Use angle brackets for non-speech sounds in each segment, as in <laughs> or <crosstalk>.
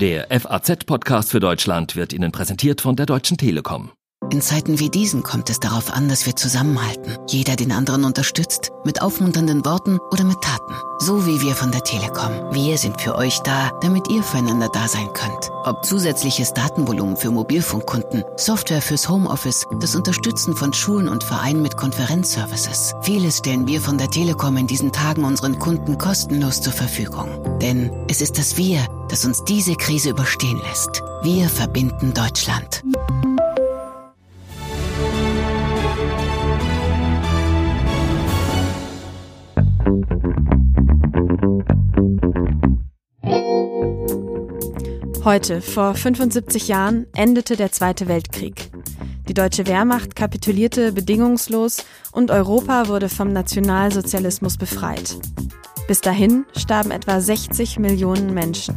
Der FAZ-Podcast für Deutschland wird Ihnen präsentiert von der Deutschen Telekom. In Zeiten wie diesen kommt es darauf an, dass wir zusammenhalten. Jeder den anderen unterstützt, mit aufmunternden Worten oder mit Taten. So wie wir von der Telekom. Wir sind für euch da, damit ihr füreinander da sein könnt. Ob zusätzliches Datenvolumen für Mobilfunkkunden, Software fürs Homeoffice, das Unterstützen von Schulen und Vereinen mit Konferenzservices. Vieles stellen wir von der Telekom in diesen Tagen unseren Kunden kostenlos zur Verfügung. Denn es ist das Wir, das uns diese Krise überstehen lässt. Wir verbinden Deutschland. Heute, vor 75 Jahren, endete der Zweite Weltkrieg. Die deutsche Wehrmacht kapitulierte bedingungslos und Europa wurde vom Nationalsozialismus befreit. Bis dahin starben etwa 60 Millionen Menschen.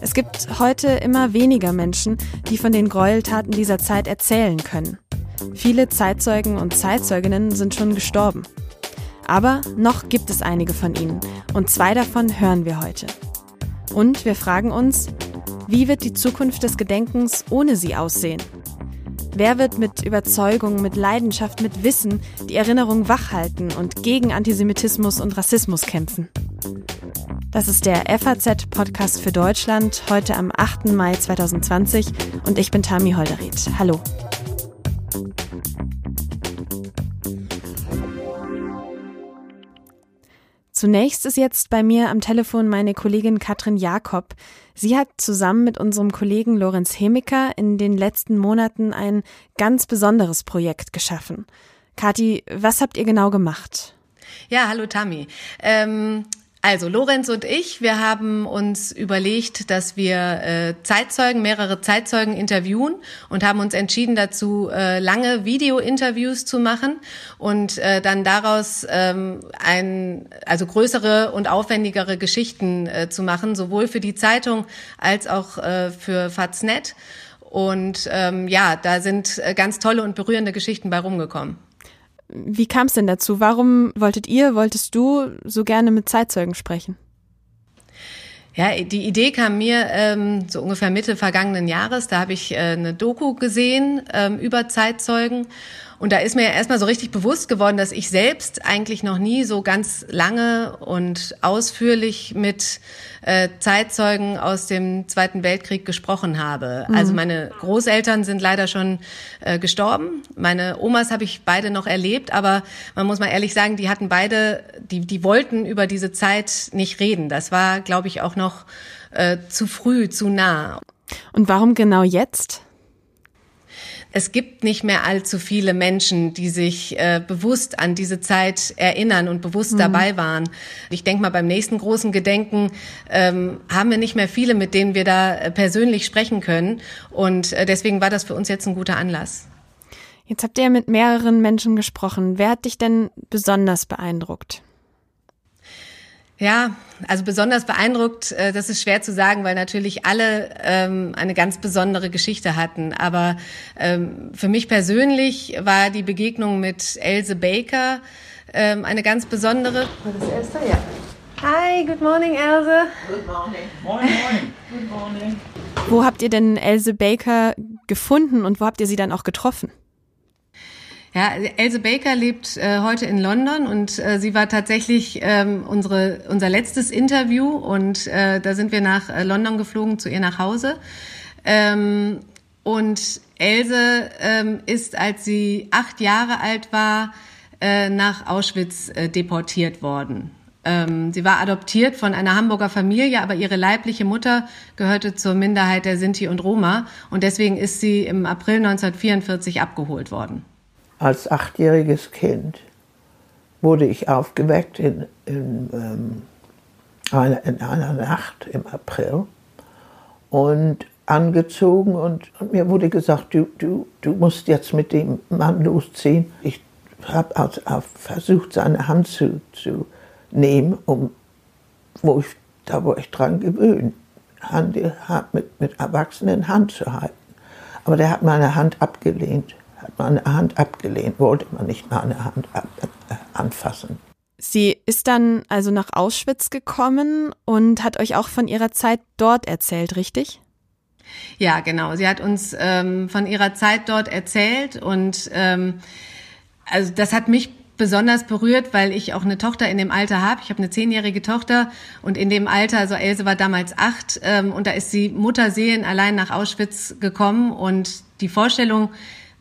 Es gibt heute immer weniger Menschen, die von den Gräueltaten dieser Zeit erzählen können. Viele Zeitzeugen und Zeitzeuginnen sind schon gestorben. Aber noch gibt es einige von ihnen und zwei davon hören wir heute. Und wir fragen uns, wie wird die Zukunft des Gedenkens ohne sie aussehen? Wer wird mit Überzeugung, mit Leidenschaft, mit Wissen die Erinnerung wachhalten und gegen Antisemitismus und Rassismus kämpfen? Das ist der FAZ-Podcast für Deutschland heute am 8. Mai 2020 und ich bin Tami Holderried. Hallo. Zunächst ist jetzt bei mir am Telefon meine Kollegin Katrin Jakob. Sie hat zusammen mit unserem Kollegen Lorenz Hemiker in den letzten Monaten ein ganz besonderes Projekt geschaffen. Kathi, was habt ihr genau gemacht? Ja, hallo Tami. Ähm, also Lorenz und ich, wir haben uns überlegt, dass wir äh, Zeitzeugen, mehrere Zeitzeugen interviewen und haben uns entschieden dazu, äh, lange Video-Interviews zu machen und äh, dann daraus ähm, ein, also größere und aufwendigere Geschichten äh, zu machen, sowohl für die Zeitung als auch äh, für Faznet. Und ähm, ja, da sind äh, ganz tolle und berührende Geschichten bei rumgekommen. Wie kam es denn dazu? Warum wolltet ihr, wolltest du so gerne mit Zeitzeugen sprechen? Ja, die Idee kam mir ähm, so ungefähr Mitte vergangenen Jahres. Da habe ich äh, eine Doku gesehen ähm, über Zeitzeugen und da ist mir erstmal so richtig bewusst geworden, dass ich selbst eigentlich noch nie so ganz lange und ausführlich mit äh, Zeitzeugen aus dem Zweiten Weltkrieg gesprochen habe. Mhm. Also meine Großeltern sind leider schon äh, gestorben. Meine Omas habe ich beide noch erlebt, aber man muss mal ehrlich sagen, die hatten beide, die, die wollten über diese Zeit nicht reden. Das war, glaube ich, auch noch äh, zu früh, zu nah. Und warum genau jetzt? Es gibt nicht mehr allzu viele Menschen, die sich äh, bewusst an diese Zeit erinnern und bewusst mhm. dabei waren. Ich denke mal, beim nächsten großen Gedenken ähm, haben wir nicht mehr viele, mit denen wir da äh, persönlich sprechen können. Und äh, deswegen war das für uns jetzt ein guter Anlass. Jetzt habt ihr mit mehreren Menschen gesprochen. Wer hat dich denn besonders beeindruckt? Ja, also besonders beeindruckt, äh, das ist schwer zu sagen, weil natürlich alle ähm, eine ganz besondere Geschichte hatten. Aber ähm, für mich persönlich war die Begegnung mit Else Baker ähm, eine ganz besondere. Das ist Elsa, ja. Hi, good morning, Else. Good morning. Morning, morning. Good morning. Wo habt ihr denn Else Baker gefunden und wo habt ihr sie dann auch getroffen? Ja, Else Baker lebt äh, heute in London und äh, sie war tatsächlich ähm, unsere, unser letztes Interview und äh, da sind wir nach äh, London geflogen zu ihr nach Hause. Ähm, und Else ähm, ist, als sie acht Jahre alt war, äh, nach Auschwitz äh, deportiert worden. Ähm, sie war adoptiert von einer Hamburger Familie, aber ihre leibliche Mutter gehörte zur Minderheit der Sinti und Roma und deswegen ist sie im April 1944 abgeholt worden als achtjähriges Kind wurde ich aufgeweckt in, in, ähm, einer, in einer Nacht im April und angezogen und, und, mir wurde gesagt, du, du, du musst jetzt mit dem Mann losziehen. Ich habe also versucht, seine Hand zu, zu nehmen, um, wo ich, da wo ich dran gewöhnt, Hand, mit, mit Erwachsenen Hand zu halten. Aber der hat meine Hand abgelehnt hat meine Hand abgelehnt, wollte man nicht meine Hand ab, äh, anfassen. Sie ist dann also nach Auschwitz gekommen und hat euch auch von ihrer Zeit dort erzählt, richtig? Ja, genau. Sie hat uns ähm, von ihrer Zeit dort erzählt und ähm, also das hat mich besonders berührt, weil ich auch eine Tochter in dem Alter habe. Ich habe eine zehnjährige Tochter und in dem Alter, also Else war damals acht ähm, und da ist sie Mutterseelen allein nach Auschwitz gekommen und die Vorstellung,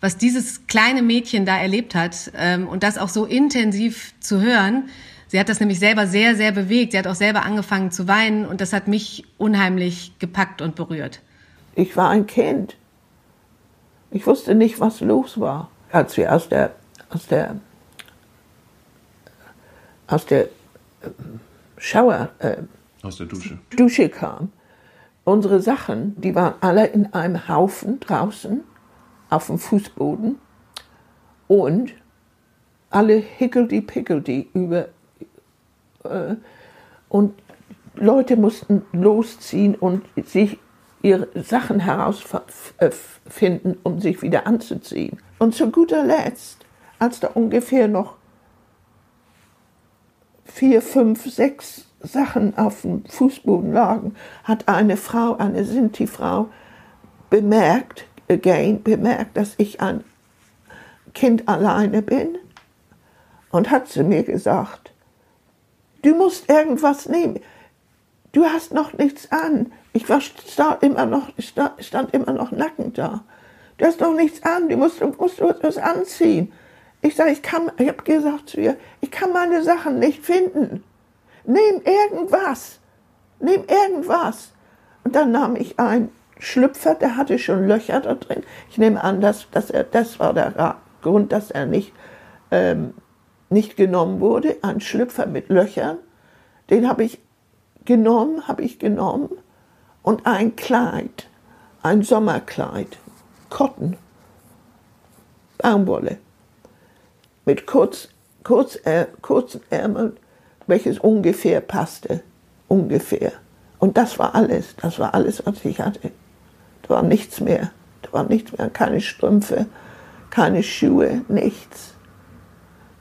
was dieses kleine Mädchen da erlebt hat ähm, und das auch so intensiv zu hören. Sie hat das nämlich selber sehr, sehr bewegt. Sie hat auch selber angefangen zu weinen und das hat mich unheimlich gepackt und berührt. Ich war ein Kind. Ich wusste nicht, was los war. Als wir aus der, aus der, aus der Schauer, äh, aus der Dusche. Dusche kam, unsere Sachen, die waren alle in einem Haufen draußen auf dem Fußboden und alle hickeldi-pickeldi über. Äh, und Leute mussten losziehen und sich ihre Sachen herausfinden, um sich wieder anzuziehen. Und zu guter Letzt, als da ungefähr noch vier, fünf, sechs Sachen auf dem Fußboden lagen, hat eine Frau, eine Sinti-Frau, bemerkt, again bemerkt, dass ich ein Kind alleine bin und hat zu mir gesagt, du musst irgendwas nehmen. Du hast noch nichts an. Ich war stand immer noch, stand immer noch nackend da. Du hast noch nichts an, du musst, musst was anziehen. Ich sage, ich kann, ich habe gesagt zu ihr, ich kann meine Sachen nicht finden. Nimm irgendwas. Nimm irgendwas. Und dann nahm ich ein Schlüpfer, der hatte schon Löcher da drin. Ich nehme an, dass, dass er, das war der Grund, dass er nicht, ähm, nicht genommen wurde. Ein Schlüpfer mit Löchern, den habe ich genommen, habe ich genommen. Und ein Kleid, ein Sommerkleid, Cotton, Baumwolle, mit kurz, kurz, äh, kurzen Ärmeln, welches ungefähr passte, ungefähr. Und das war alles, das war alles, was ich hatte. Da war nichts mehr. Da war nichts mehr. Keine Strümpfe, keine Schuhe, nichts.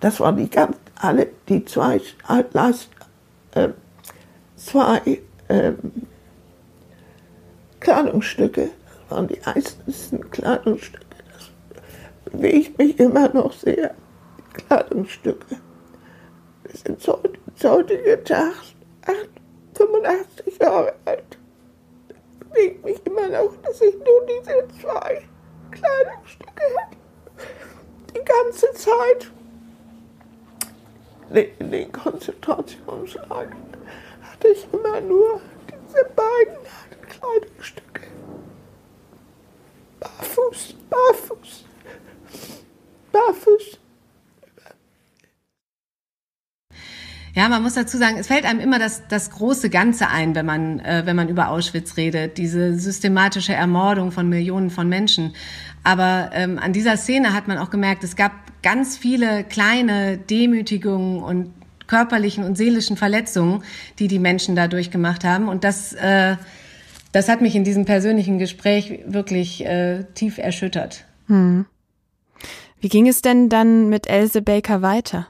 Das waren die ganz, alle, die zwei, äh, zwei äh, Kleidungsstücke. Das waren die einzelnen Kleidungsstücke. Das bewegt mich immer noch sehr. Die Kleidungsstücke. Wir sind heute, heutigen Tag 85 Jahre alt bewegt mich immer noch, dass ich nur diese zwei Kleidungsstücke hatte. Die ganze Zeit. In den Konzentrationslagern hatte ich immer nur diese beiden Kleidungsstücke. Barfuß, barfuß, barfuß. Ja, man muss dazu sagen, es fällt einem immer das, das große Ganze ein, wenn man, äh, wenn man über Auschwitz redet, diese systematische Ermordung von Millionen von Menschen. Aber ähm, an dieser Szene hat man auch gemerkt, es gab ganz viele kleine Demütigungen und körperlichen und seelischen Verletzungen, die die Menschen da durchgemacht haben. Und das, äh, das hat mich in diesem persönlichen Gespräch wirklich äh, tief erschüttert. Hm. Wie ging es denn dann mit Else Baker weiter?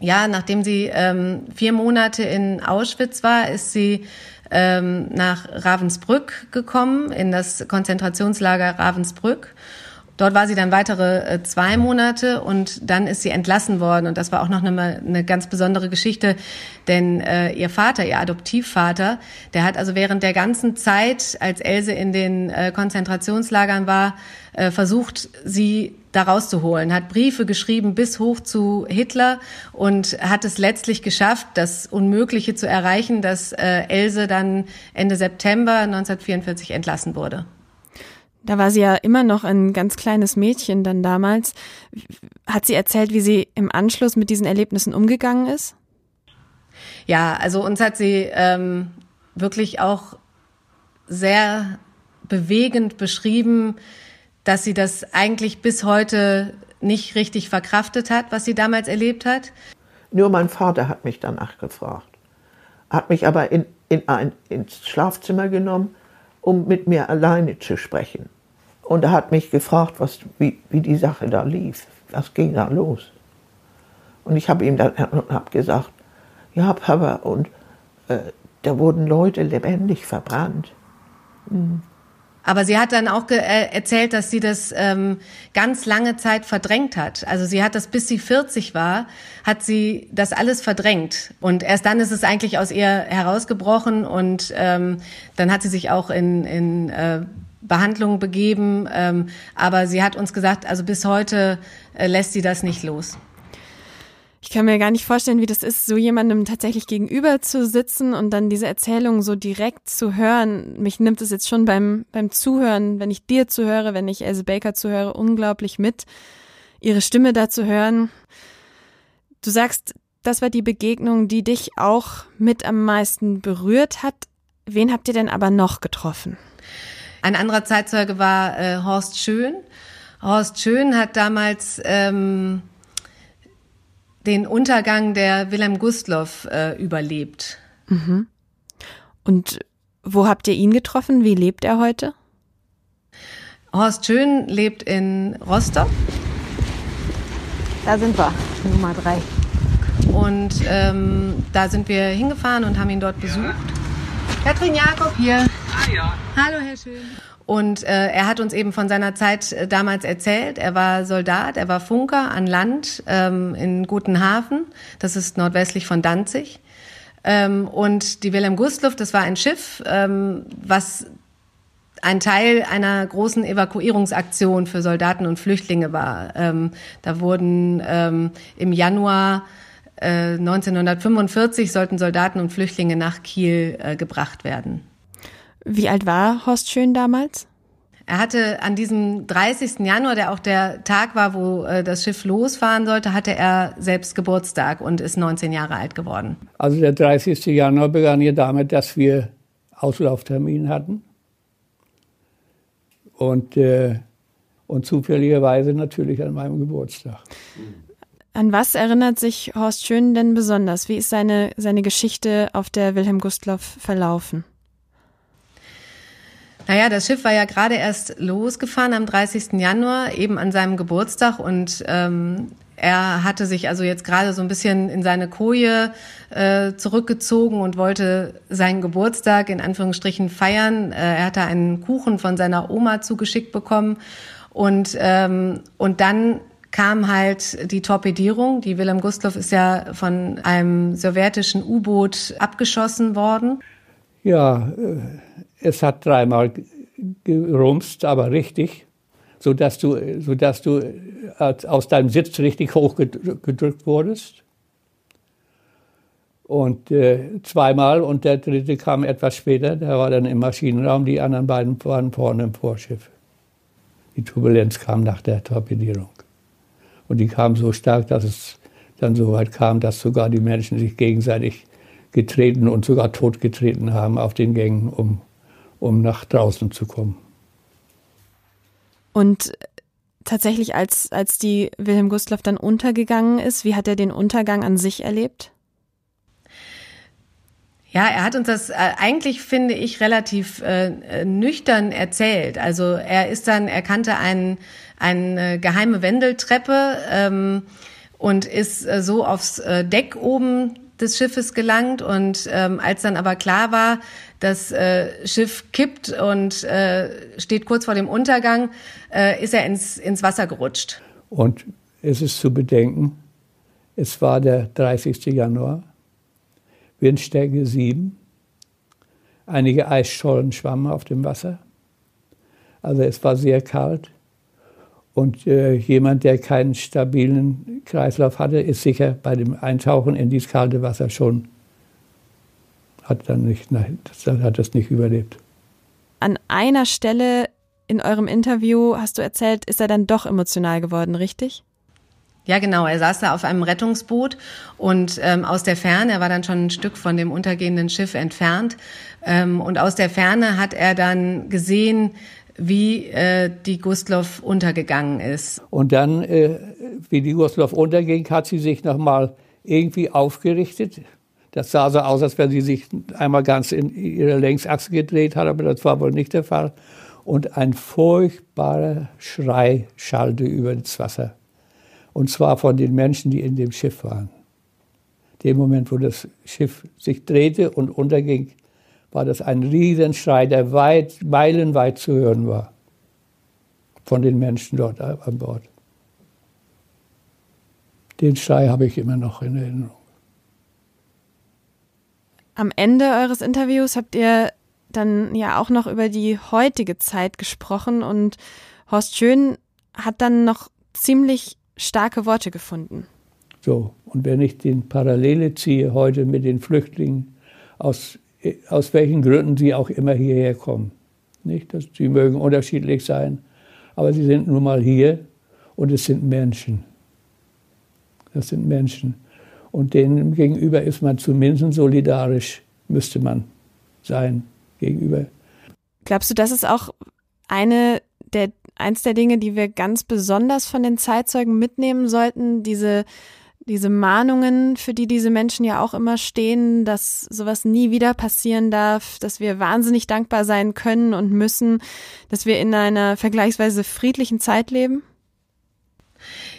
Ja, nachdem sie ähm, vier Monate in Auschwitz war, ist sie ähm, nach Ravensbrück gekommen, in das Konzentrationslager Ravensbrück. Dort war sie dann weitere äh, zwei Monate und dann ist sie entlassen worden. Und das war auch noch eine, eine ganz besondere Geschichte, denn äh, ihr Vater, ihr Adoptivvater, der hat also während der ganzen Zeit, als Else in den äh, Konzentrationslagern war, äh, versucht, sie da rauszuholen, hat Briefe geschrieben bis hoch zu Hitler und hat es letztlich geschafft, das Unmögliche zu erreichen, dass äh, Else dann Ende September 1944 entlassen wurde. Da war sie ja immer noch ein ganz kleines Mädchen dann damals. Hat sie erzählt, wie sie im Anschluss mit diesen Erlebnissen umgegangen ist? Ja, also uns hat sie ähm, wirklich auch sehr bewegend beschrieben, dass sie das eigentlich bis heute nicht richtig verkraftet hat, was sie damals erlebt hat. Nur mein Vater hat mich danach gefragt, hat mich aber in, in ein, ins Schlafzimmer genommen, um mit mir alleine zu sprechen. Und er hat mich gefragt, was, wie, wie die Sache da lief. Was ging da los? Und ich habe ihm dann hab gesagt, ja, Papa, und äh, da wurden Leute lebendig verbrannt. Mhm. Aber sie hat dann auch äh, erzählt, dass sie das ähm, ganz lange Zeit verdrängt hat. Also sie hat das, bis sie 40 war, hat sie das alles verdrängt. Und erst dann ist es eigentlich aus ihr herausgebrochen und ähm, dann hat sie sich auch in, in äh, Behandlung begeben. Ähm, aber sie hat uns gesagt, also bis heute äh, lässt sie das nicht los. Ich kann mir gar nicht vorstellen, wie das ist, so jemandem tatsächlich gegenüber zu sitzen und dann diese Erzählung so direkt zu hören. Mich nimmt es jetzt schon beim, beim Zuhören, wenn ich dir zuhöre, wenn ich Else Baker zuhöre, unglaublich mit, ihre Stimme da zu hören. Du sagst, das war die Begegnung, die dich auch mit am meisten berührt hat. Wen habt ihr denn aber noch getroffen? Ein anderer Zeitzeuge war äh, Horst Schön. Horst Schön hat damals ähm, den Untergang der Wilhelm Gustloff äh, überlebt. Mhm. Und wo habt ihr ihn getroffen? Wie lebt er heute? Horst Schön lebt in Rostock. Da sind wir, Nummer drei. Und ähm, da sind wir hingefahren und haben ihn dort besucht. Katrin Jakob hier. Ah ja. Hallo, Herr Schön. Und äh, er hat uns eben von seiner Zeit äh, damals erzählt. Er war Soldat, er war Funker an Land ähm, in Gutenhafen. Das ist nordwestlich von Danzig. Ähm, und die Wilhelm Gustluft, das war ein Schiff, ähm, was ein Teil einer großen Evakuierungsaktion für Soldaten und Flüchtlinge war. Ähm, da wurden ähm, im Januar äh, 1945 sollten Soldaten und Flüchtlinge nach Kiel äh, gebracht werden. Wie alt war Horst Schön damals? Er hatte an diesem 30. Januar, der auch der Tag war, wo äh, das Schiff losfahren sollte, hatte er selbst Geburtstag und ist 19 Jahre alt geworden. Also der 30. Januar begann ja damit, dass wir Auslauftermin hatten. Und, äh, und zufälligerweise natürlich an meinem Geburtstag. An was erinnert sich Horst Schön denn besonders? Wie ist seine, seine Geschichte auf der Wilhelm Gustloff verlaufen? Naja, das Schiff war ja gerade erst losgefahren am 30. Januar, eben an seinem Geburtstag und ähm, er hatte sich also jetzt gerade so ein bisschen in seine Koje äh, zurückgezogen und wollte seinen Geburtstag in Anführungsstrichen feiern. Äh, er hatte einen Kuchen von seiner Oma zugeschickt bekommen und ähm, und dann kam halt die Torpedierung. Die Wilhelm Gustloff ist ja von einem sowjetischen U-Boot abgeschossen worden. Ja, äh, es hat dreimal gerumst, aber richtig, sodass du, sodass du äh, aus deinem Sitz richtig hochgedrückt wurdest. Und äh, zweimal und der dritte kam etwas später, der war dann im Maschinenraum, die anderen beiden waren vorne im Vorschiff. Die Turbulenz kam nach der Torpedierung. Und die kam so stark, dass es dann so weit kam, dass sogar die Menschen sich gegenseitig getreten und sogar totgetreten haben auf den Gängen, um, um nach draußen zu kommen. Und tatsächlich, als, als die Wilhelm Gustloff dann untergegangen ist, wie hat er den Untergang an sich erlebt? Ja, er hat uns das äh, eigentlich, finde ich, relativ äh, nüchtern erzählt. Also er ist dann, er kannte einen, eine geheime Wendeltreppe ähm, und ist äh, so aufs äh, Deck oben des Schiffes gelangt und ähm, als dann aber klar war, das äh, Schiff kippt und äh, steht kurz vor dem Untergang, äh, ist er ins, ins Wasser gerutscht. Und es ist zu bedenken, es war der 30. Januar, Windstärke 7, einige Eisschollen schwammen auf dem Wasser. Also es war sehr kalt. Und äh, jemand, der keinen stabilen Kreislauf hatte, ist sicher bei dem Eintauchen in dieses kalte Wasser schon, hat dann nicht, nein, das, hat das nicht überlebt. An einer Stelle in eurem Interview hast du erzählt, ist er dann doch emotional geworden, richtig? Ja, genau. Er saß da auf einem Rettungsboot und ähm, aus der Ferne, er war dann schon ein Stück von dem untergehenden Schiff entfernt, ähm, und aus der Ferne hat er dann gesehen, wie äh, die Gustloff untergegangen ist. Und dann, äh, wie die Gustloff unterging, hat sie sich nochmal irgendwie aufgerichtet. Das sah so aus, als wenn sie sich einmal ganz in ihre Längsachse gedreht hat, aber das war wohl nicht der Fall. Und ein furchtbarer Schrei schallte über das Wasser. Und zwar von den Menschen, die in dem Schiff waren. Dem Moment, wo das Schiff sich drehte und unterging, war das ein Riesenschrei, der weit, meilenweit zu hören war. Von den Menschen dort an Bord. Den Schrei habe ich immer noch in Erinnerung. Am Ende eures Interviews habt ihr dann ja auch noch über die heutige Zeit gesprochen und Horst Schön hat dann noch ziemlich starke Worte gefunden. So, und wenn ich den Parallele ziehe heute mit den Flüchtlingen, aus, aus welchen Gründen sie auch immer hierher kommen, nicht? Das, sie mögen unterschiedlich sein, aber sie sind nun mal hier und es sind Menschen. Das sind Menschen. Und denen gegenüber ist man zumindest solidarisch, müsste man sein gegenüber. Glaubst du, das ist auch eine der, eins der Dinge, die wir ganz besonders von den Zeitzeugen mitnehmen sollten? Diese, diese Mahnungen, für die diese Menschen ja auch immer stehen, dass sowas nie wieder passieren darf, dass wir wahnsinnig dankbar sein können und müssen, dass wir in einer vergleichsweise friedlichen Zeit leben?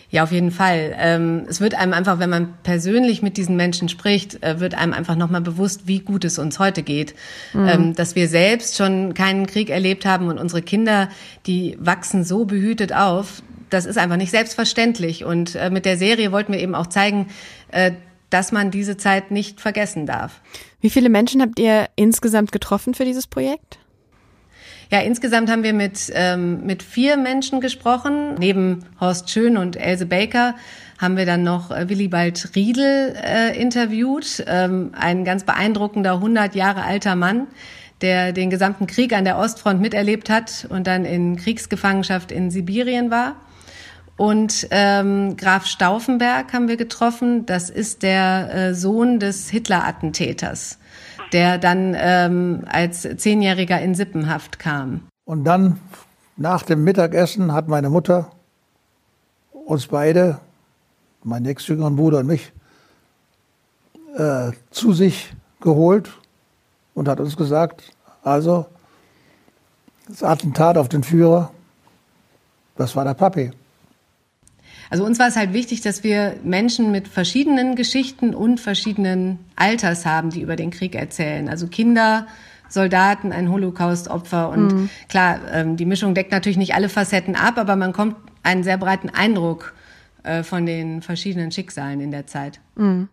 Ja, auf jeden Fall. Ähm, es wird einem einfach, wenn man persönlich mit diesen Menschen spricht, äh, wird einem einfach nochmal bewusst, wie gut es uns heute geht. Mhm. Ähm, dass wir selbst schon keinen Krieg erlebt haben und unsere Kinder, die wachsen so behütet auf. Das ist einfach nicht selbstverständlich. Und äh, mit der Serie wollten wir eben auch zeigen, äh, dass man diese Zeit nicht vergessen darf. Wie viele Menschen habt ihr insgesamt getroffen für dieses Projekt? Ja, insgesamt haben wir mit, ähm, mit vier Menschen gesprochen. Neben Horst Schön und Else Baker haben wir dann noch äh, Willibald Riedel äh, interviewt, ähm, ein ganz beeindruckender 100 Jahre alter Mann, der den gesamten Krieg an der Ostfront miterlebt hat und dann in Kriegsgefangenschaft in Sibirien war. Und ähm, Graf Stauffenberg haben wir getroffen. Das ist der äh, Sohn des Hitler-Attentäters der dann ähm, als Zehnjähriger in Sippenhaft kam. Und dann nach dem Mittagessen hat meine Mutter uns beide, meinen nächstjüngeren Bruder und mich, äh, zu sich geholt und hat uns gesagt, also das Attentat auf den Führer, das war der Papi. Also uns war es halt wichtig, dass wir Menschen mit verschiedenen Geschichten und verschiedenen Alters haben, die über den Krieg erzählen. Also Kinder, Soldaten, ein Holocaust-Opfer. Und mhm. klar, ähm, die Mischung deckt natürlich nicht alle Facetten ab, aber man kommt einen sehr breiten Eindruck äh, von den verschiedenen Schicksalen in der Zeit. Mhm.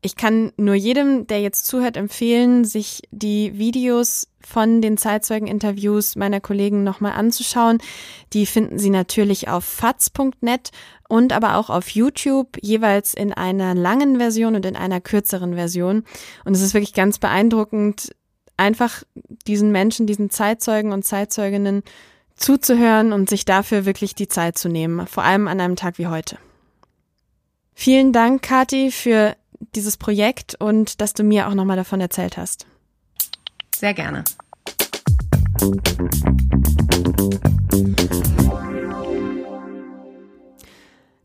Ich kann nur jedem, der jetzt zuhört, empfehlen, sich die Videos von den Zeitzeugeninterviews meiner Kollegen nochmal anzuschauen. Die finden Sie natürlich auf faz.net und aber auch auf YouTube, jeweils in einer langen Version und in einer kürzeren Version. Und es ist wirklich ganz beeindruckend, einfach diesen Menschen, diesen Zeitzeugen und Zeitzeuginnen zuzuhören und sich dafür wirklich die Zeit zu nehmen, vor allem an einem Tag wie heute. Vielen Dank, Kathi, für dieses Projekt und dass du mir auch nochmal davon erzählt hast. Sehr gerne.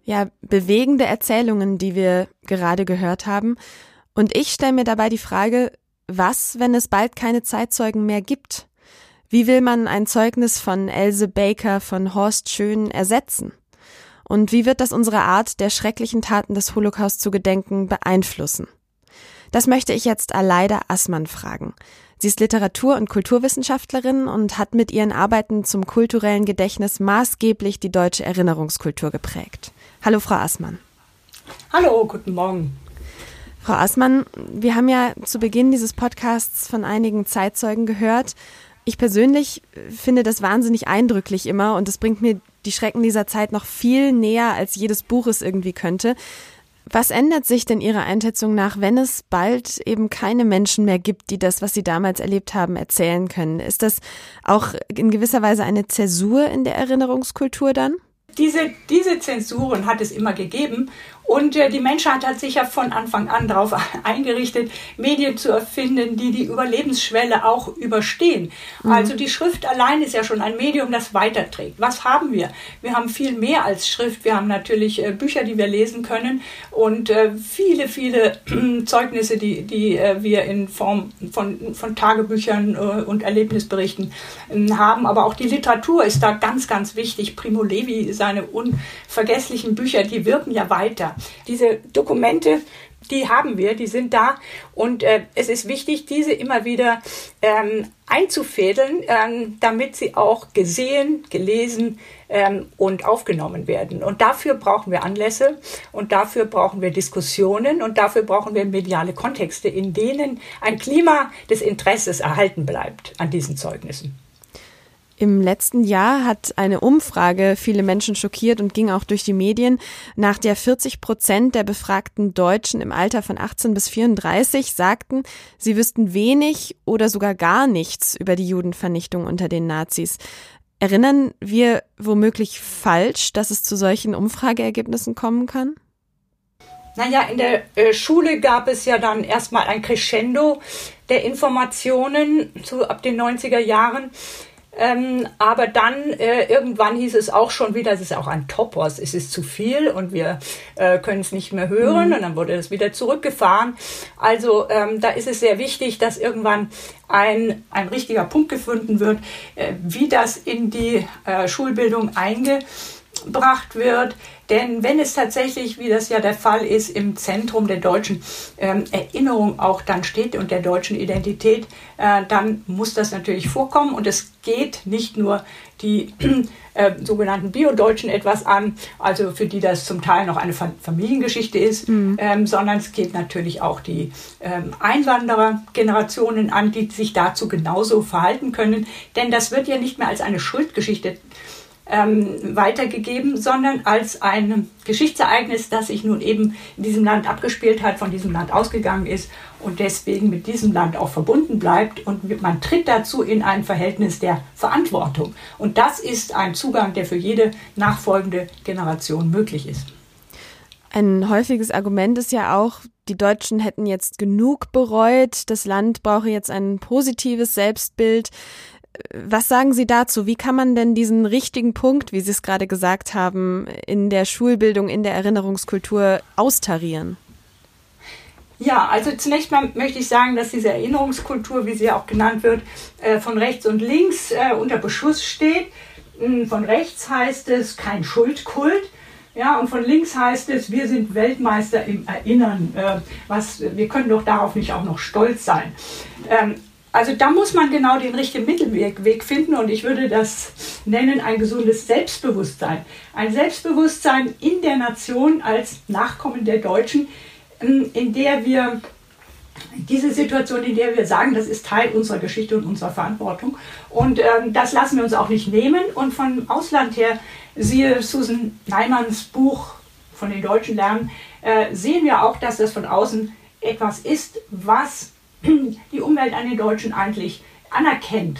Ja, bewegende Erzählungen, die wir gerade gehört haben. Und ich stelle mir dabei die Frage, was, wenn es bald keine Zeitzeugen mehr gibt? Wie will man ein Zeugnis von Else Baker, von Horst Schön ersetzen? Und wie wird das unsere Art, der schrecklichen Taten des Holocaust zu gedenken, beeinflussen? Das möchte ich jetzt Aleida Assmann fragen. Sie ist Literatur- und Kulturwissenschaftlerin und hat mit ihren Arbeiten zum kulturellen Gedächtnis maßgeblich die deutsche Erinnerungskultur geprägt. Hallo, Frau Assmann. Hallo, guten Morgen. Frau Assmann, wir haben ja zu Beginn dieses Podcasts von einigen Zeitzeugen gehört. Ich persönlich finde das wahnsinnig eindrücklich immer und es bringt mir die Schrecken dieser Zeit noch viel näher, als jedes Buch es irgendwie könnte. Was ändert sich denn Ihrer Einschätzung nach, wenn es bald eben keine Menschen mehr gibt, die das, was Sie damals erlebt haben, erzählen können? Ist das auch in gewisser Weise eine Zäsur in der Erinnerungskultur dann? Diese, diese Zensuren hat es immer gegeben Und äh, die Menschheit hat sich ja von Anfang an darauf <laughs> eingerichtet, Medien zu erfinden, die die Überlebensschwelle auch überstehen. Mhm. Also die Schrift allein ist ja schon ein Medium, das weiterträgt. Was haben wir? Wir haben viel mehr als Schrift. Wir haben natürlich äh, Bücher, die wir lesen können und äh, viele, viele Zeugnisse, die, die äh, wir in Form von, von Tagebüchern äh, und Erlebnisberichten ähm, haben. Aber auch die Literatur ist da ganz, ganz wichtig. Primo Levi, seine unvergesslichen Bücher, die wirken ja weiter. Diese Dokumente, die haben wir, die sind da und äh, es ist wichtig, diese immer wieder ähm, einzufädeln, ähm, damit sie auch gesehen, gelesen ähm, und aufgenommen werden. Und dafür brauchen wir Anlässe und dafür brauchen wir Diskussionen und dafür brauchen wir mediale Kontexte, in denen ein Klima des Interesses erhalten bleibt an diesen Zeugnissen. Im letzten Jahr hat eine Umfrage viele Menschen schockiert und ging auch durch die Medien, nach der 40 Prozent der befragten Deutschen im Alter von 18 bis 34 sagten, sie wüssten wenig oder sogar gar nichts über die Judenvernichtung unter den Nazis. Erinnern wir womöglich falsch, dass es zu solchen Umfrageergebnissen kommen kann? Naja, in der äh, Schule gab es ja dann erstmal ein Crescendo der Informationen zu ab den 90er Jahren. Ähm, aber dann äh, irgendwann hieß es auch schon wieder, es ist auch ein Topos, es ist zu viel und wir äh, können es nicht mehr hören mhm. und dann wurde es wieder zurückgefahren. Also ähm, da ist es sehr wichtig, dass irgendwann ein, ein richtiger Punkt gefunden wird, äh, wie das in die äh, Schulbildung eingebracht wird. Denn wenn es tatsächlich, wie das ja der Fall ist, im Zentrum der deutschen ähm, Erinnerung auch dann steht und der deutschen Identität, äh, dann muss das natürlich vorkommen. Und es geht nicht nur die äh, sogenannten Bio-Deutschen etwas an, also für die das zum Teil noch eine Familiengeschichte ist, mhm. ähm, sondern es geht natürlich auch die ähm, Einwanderergenerationen an, die sich dazu genauso verhalten können. Denn das wird ja nicht mehr als eine Schuldgeschichte ähm, weitergegeben, sondern als ein Geschichtsereignis, das sich nun eben in diesem Land abgespielt hat, von diesem Land ausgegangen ist und deswegen mit diesem Land auch verbunden bleibt und man tritt dazu in ein Verhältnis der Verantwortung. Und das ist ein Zugang, der für jede nachfolgende Generation möglich ist. Ein häufiges Argument ist ja auch, die Deutschen hätten jetzt genug bereut, das Land brauche jetzt ein positives Selbstbild. Was sagen Sie dazu? Wie kann man denn diesen richtigen Punkt, wie Sie es gerade gesagt haben, in der Schulbildung, in der Erinnerungskultur austarieren? Ja, also zunächst mal möchte ich sagen, dass diese Erinnerungskultur, wie sie auch genannt wird, äh, von rechts und links äh, unter Beschuss steht. Hm, von rechts heißt es kein Schuldkult. Ja, und von links heißt es, wir sind Weltmeister im Erinnern. Äh, was, wir können doch darauf nicht auch noch stolz sein. Also da muss man genau den richtigen Mittelweg finden und ich würde das nennen ein gesundes Selbstbewusstsein. Ein Selbstbewusstsein in der Nation als Nachkommen der Deutschen, ähm, in der wir diese Situation, in der wir sagen, das ist Teil unserer Geschichte und unserer Verantwortung. Und ähm, das lassen wir uns auch nicht nehmen. Und von Ausland her, siehe Susan Neimanns Buch von den Deutschen lernen, äh, sehen wir auch, dass das von außen etwas ist, was <clears throat> die Umwelt an den Deutschen eigentlich anerkennt.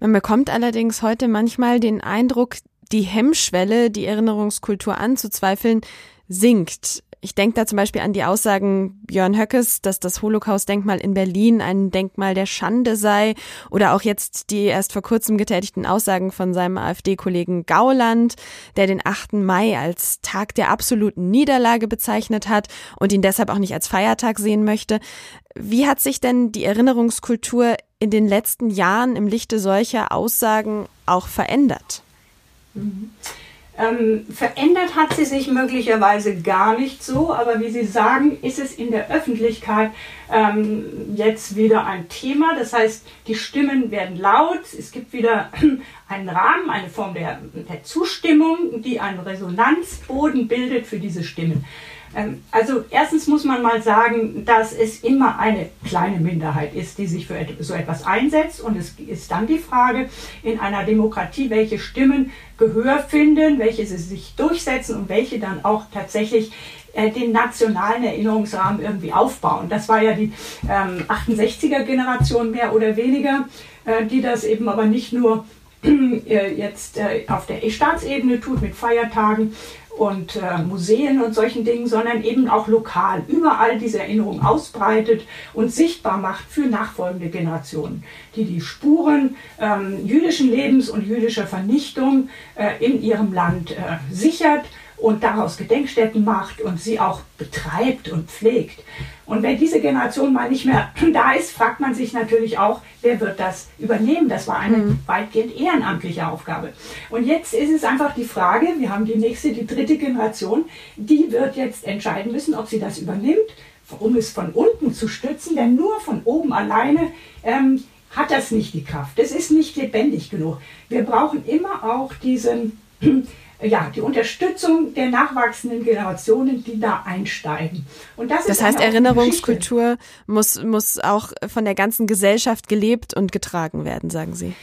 Man bekommt allerdings heute manchmal den Eindruck, die Hemmschwelle, die Erinnerungskultur anzuzweifeln, sinkt. Ich denke da zum Beispiel an die Aussagen Björn Höckes, dass das Holocaust-Denkmal in Berlin ein Denkmal der Schande sei oder auch jetzt die erst vor kurzem getätigten Aussagen von seinem AfD-Kollegen Gauland, der den 8. Mai als Tag der absoluten Niederlage bezeichnet hat und ihn deshalb auch nicht als Feiertag sehen möchte. Wie hat sich denn die Erinnerungskultur in den letzten Jahren im Lichte solcher Aussagen auch verändert? Mhm. Ähm, verändert hat sie sich möglicherweise gar nicht so, aber wie Sie sagen, ist es in der Öffentlichkeit ähm, jetzt wieder ein Thema. Das heißt, die Stimmen werden laut, es gibt wieder <clears throat> einen Rahmen, eine Form der, der Zustimmung, die einen Resonanzboden bildet für diese Stimmen. Ähm, also erstens muss man mal sagen, dass es immer eine kleine Minderheit ist, die sich für so etwas einsetzt. Und es ist dann die Frage in einer Demokratie, welche Stimmen Gehör finden, welche sie sich durchsetzen und welche dann auch tatsächlich äh, den nationalen Erinnerungsrahmen irgendwie aufbauen. Das war ja die ähm, 68er Generation mehr oder weniger, äh, die das eben aber nicht nur äh, jetzt auf der Staatsebene tut mit Feiertagen und äh, Museen und solchen Dingen, sondern eben auch lokal überall diese Erinnerung ausbreitet und sichtbar macht für nachfolgende Generationen, die die Spuren ähm, jüdischen Lebens und jüdischer Vernichtung äh, in ihrem Land äh, sichert und daraus Gedenkstätten macht und sie auch betreibt und pflegt. Und wenn diese Generation mal nicht mehr <clears throat> da ist, fragt man sich natürlich auch, wer wird das übernehmen? Das war eine mhm. weitgehend ehrenamtliche Aufgabe. Und jetzt ist es einfach die Frage, wir haben die nächste, die dritte Generation, die wird jetzt entscheiden müssen, ob sie das übernimmt, um es von unten zu stützen, denn nur von oben alleine ähm, hat das nicht die Kraft. Das ist nicht lebendig genug. Wir brauchen immer auch diesen ja, die Unterstützung der nachwachsenden Generationen, die da einsteigen. Und das, das heißt, Erinnerungskultur muss, muss auch von der ganzen Gesellschaft gelebt und getragen werden, sagen Sie.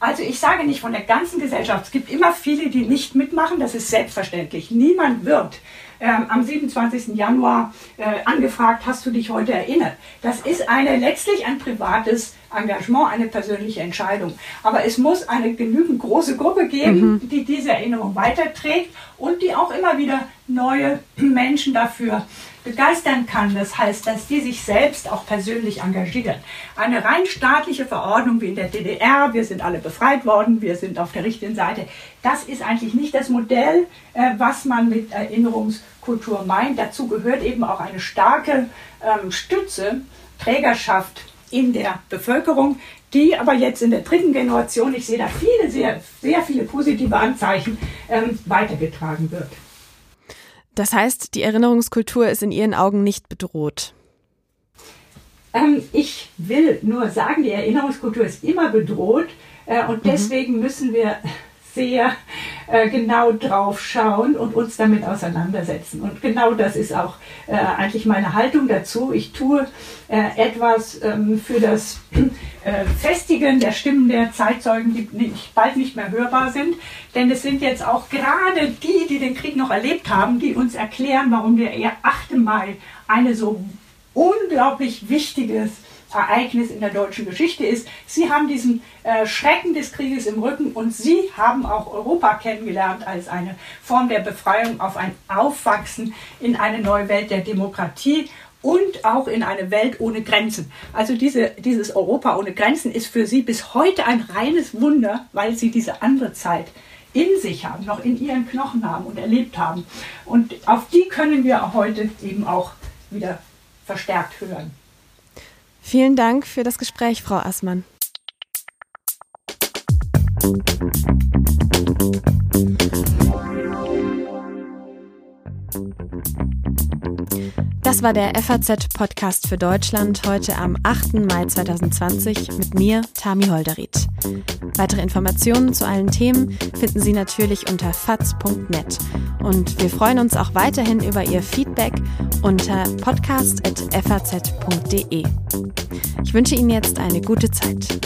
Also ich sage nicht von der ganzen Gesellschaft. Es gibt immer viele, die nicht mitmachen. Das ist selbstverständlich. Niemand wird ähm, am 27. Januar äh, angefragt, hast du dich heute erinnert? Das ist eine letztlich ein privates Engagement, eine persönliche Entscheidung. Aber es muss eine genügend große Gruppe geben, mhm. die diese Erinnerung weiterträgt und die auch immer wieder neue <clears throat> Menschen dafür begeistern kann. Das heißt, dass die sich selbst auch persönlich engagieren. Eine rein staatliche Verordnung wie in der DDR, wir sind alle befreit worden, wir sind auf der richtigen Seite, das ist eigentlich nicht das Modell, äh, was man mit Erinnerungskultur meint. Dazu gehört eben auch eine starke ähm, Stütze, Trägerschaft in der Bevölkerung, die aber jetzt in der dritten Generation, ich sehe da viele, sehr, sehr viele positive Anzeichen, ähm, weitergetragen wird. Das heißt, die Erinnerungskultur ist in Ihren Augen nicht bedroht. Ähm, ich will nur sagen, die Erinnerungskultur ist immer bedroht äh, und mhm. deswegen müssen wir sehr äh, genau drauf schauen und uns damit auseinandersetzen. Und genau das ist auch äh, eigentlich meine Haltung dazu. Ich tue äh, etwas ähm, für das äh, Festigen der Stimmen der Zeitzeugen, die nicht, bald nicht mehr hörbar sind. Denn es sind jetzt auch gerade die, die den Krieg noch erlebt haben, die uns erklären, warum der 8. Mai eine so unglaublich wichtiges Ereignis in der deutschen Geschichte ist. Sie haben diesen äh, Schrecken des Krieges im Rücken und Sie haben auch Europa kennengelernt als eine Form der Befreiung auf ein Aufwachsen in eine neue Welt der Demokratie und auch in eine Welt ohne Grenzen. Also diese, dieses Europa ohne Grenzen ist für Sie bis heute ein reines Wunder, weil Sie diese andere Zeit in sich haben, noch in Ihren Knochen haben und erlebt haben. Und auf die können wir heute eben auch wieder verstärkt hören. Vielen Dank für das Gespräch, Frau Assmann. Das war der FAZ-Podcast für Deutschland heute am 8. Mai 2020 mit mir, Tami Holderried. Weitere Informationen zu allen Themen finden Sie natürlich unter faz.net. Und wir freuen uns auch weiterhin über Ihr Feedback unter podcast.faz.de. Ich wünsche Ihnen jetzt eine gute Zeit.